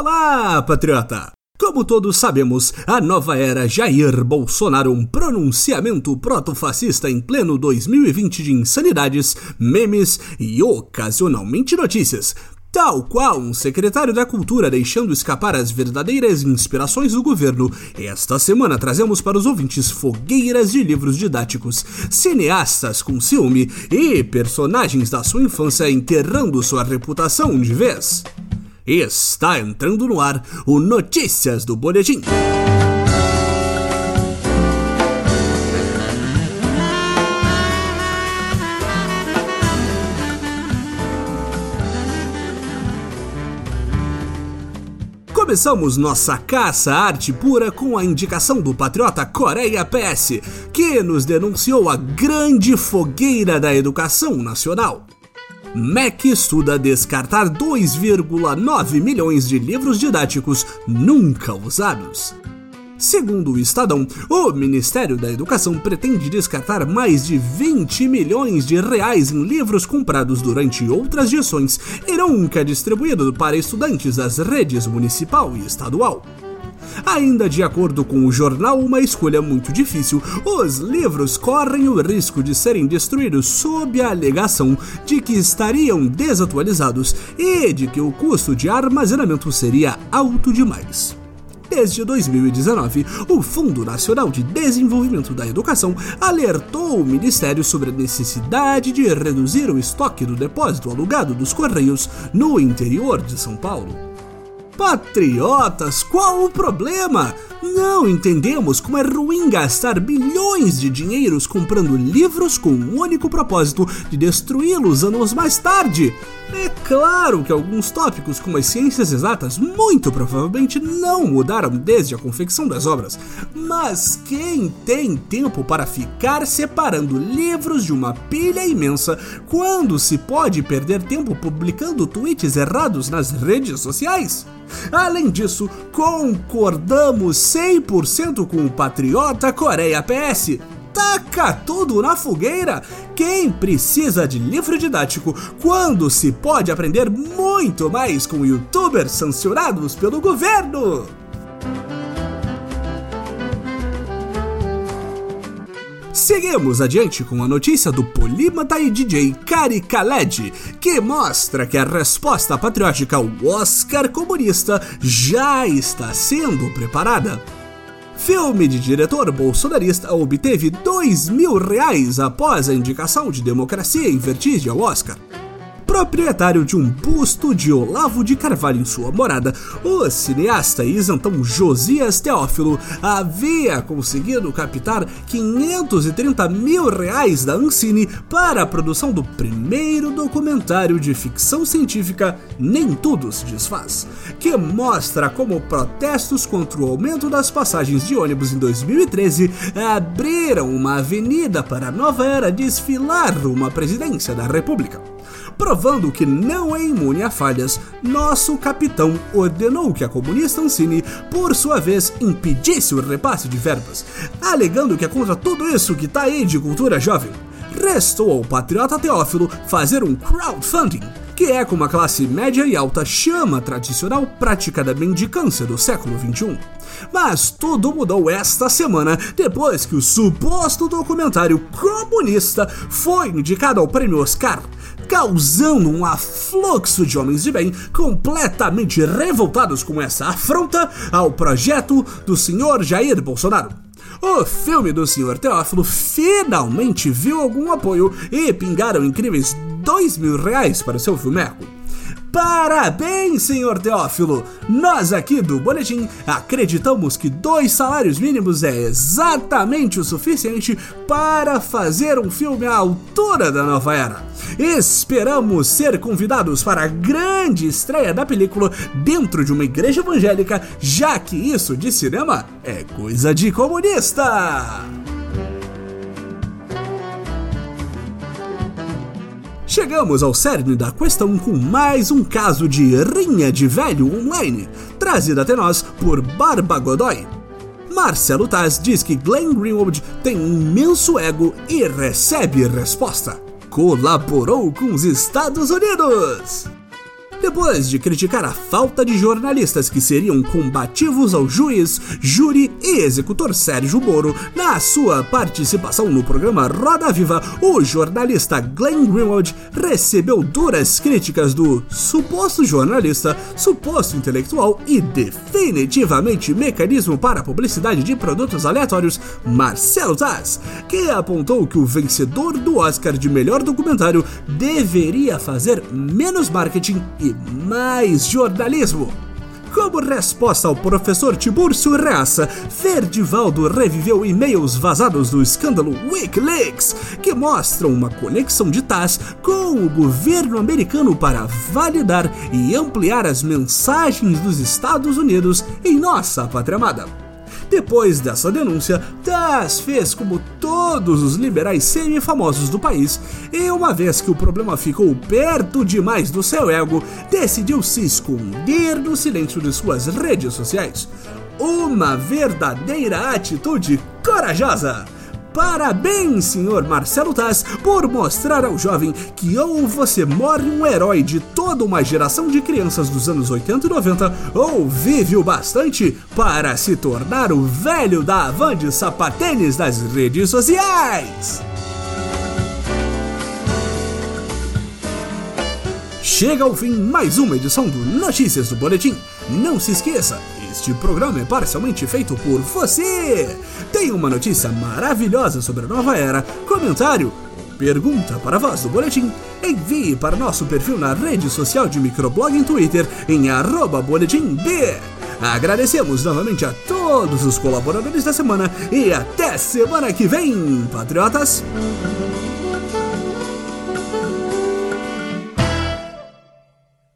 Olá, patriota! Como todos sabemos, a nova era Jair Bolsonaro, um pronunciamento proto-fascista em pleno 2020 de insanidades, memes e ocasionalmente notícias. Tal qual um secretário da Cultura deixando escapar as verdadeiras inspirações do governo, esta semana trazemos para os ouvintes fogueiras de livros didáticos, cineastas com ciúme e personagens da sua infância enterrando sua reputação de vez. Está entrando no ar o Notícias do Boletim. Começamos nossa caça à arte pura com a indicação do patriota Coreia PS, que nos denunciou a grande fogueira da educação nacional. MEC estuda descartar 2,9 milhões de livros didáticos nunca usados. Segundo o Estadão, o Ministério da Educação pretende descartar mais de 20 milhões de reais em livros comprados durante outras gestões e nunca distribuídos para estudantes das redes municipal e estadual. Ainda de acordo com o jornal Uma Escolha Muito Difícil, os livros correm o risco de serem destruídos sob a alegação de que estariam desatualizados e de que o custo de armazenamento seria alto demais. Desde 2019, o Fundo Nacional de Desenvolvimento da Educação alertou o Ministério sobre a necessidade de reduzir o estoque do depósito alugado dos Correios no interior de São Paulo. Patriotas, qual o problema? Não entendemos como é ruim gastar bilhões de dinheiros comprando livros com o único propósito de destruí-los anos mais tarde. É claro que alguns tópicos, como as ciências exatas, muito provavelmente não mudaram desde a confecção das obras. Mas quem tem tempo para ficar separando livros de uma pilha imensa quando se pode perder tempo publicando tweets errados nas redes sociais? Além disso, concordamos 100% com o patriota Coreia PS. Taca tudo na fogueira! Quem precisa de livro didático quando se pode aprender muito mais com youtubers sancionados pelo governo? Seguimos adiante com a notícia do polímata e DJ Kari Khaled, que mostra que a resposta patriótica ao Oscar comunista já está sendo preparada. Filme de diretor bolsonarista obteve dois mil reais após a indicação de Democracia em Vertigem ao Oscar proprietário de um busto de Olavo de Carvalho em sua morada, o cineasta isentão Josias Teófilo havia conseguido captar 530 mil reais da Ancine para a produção do primeiro documentário de ficção científica Nem Tudo se Desfaz, que mostra como protestos contra o aumento das passagens de ônibus em 2013 abriram uma avenida para a nova era desfilar uma presidência da República. Provando que não é imune a falhas, nosso capitão ordenou que a comunista Ancine, por sua vez, impedisse o repasse de verbas, alegando que é contra tudo isso que tá aí de cultura jovem. Restou ao patriota Teófilo fazer um crowdfunding, que é como a classe média e alta chama a tradicional prática da mendicância do século XXI. Mas tudo mudou esta semana depois que o suposto documentário comunista foi indicado ao prêmio Oscar causando um afluxo de homens de bem completamente revoltados com essa afronta ao projeto do senhor Jair Bolsonaro. O filme do Sr. Teófilo finalmente viu algum apoio e pingaram incríveis dois mil reais para seu filmeco. Parabéns, senhor Teófilo! Nós aqui do Boletim acreditamos que dois salários mínimos é exatamente o suficiente para fazer um filme à altura da nova era. Esperamos ser convidados para a grande estreia da película dentro de uma igreja evangélica, já que isso de cinema é coisa de comunista! Chegamos ao cerne da questão com mais um caso de rinha de velho online, trazido até nós por Barba Godoy. Marcelo Taz diz que Glenn Greenwald tem um imenso ego e recebe resposta. Colaborou com os Estados Unidos. Depois de criticar a falta de jornalistas que seriam combativos ao juiz, júri e executor Sérgio Moro, na sua participação no programa Roda Viva, o jornalista Glenn Greenwald recebeu duras críticas do suposto jornalista, suposto intelectual e definitivamente mecanismo para publicidade de produtos aleatórios Marcelo Taz, que apontou que o vencedor do Oscar de melhor documentário deveria fazer menos marketing e mais jornalismo. Como resposta ao professor Tiburcio Reaça, Verdivaldo reviveu e-mails vazados do escândalo Wikileaks, que mostram uma conexão de Taz com o governo americano para validar e ampliar as mensagens dos Estados Unidos em nossa pátria amada. Depois dessa denúncia, Taz fez como todos os liberais semi-famosos do país, e uma vez que o problema ficou perto demais do seu ego, decidiu se esconder no silêncio de suas redes sociais. Uma verdadeira atitude corajosa! Parabéns, senhor Marcelo Taz, por mostrar ao jovem que ou você morre um herói de toda uma geração de crianças dos anos 80 e 90, ou vive o bastante para se tornar o velho da Avan de sapatênis das redes sociais. Chega ao fim mais uma edição do Notícias do Boletim. Não se esqueça, este programa é parcialmente feito por você. Tem uma notícia maravilhosa sobre a nova era, comentário, pergunta para a voz do boletim, envie para nosso perfil na rede social de microblog em Twitter em arroba boletimb. Agradecemos novamente a todos os colaboradores da semana e até semana que vem, patriotas!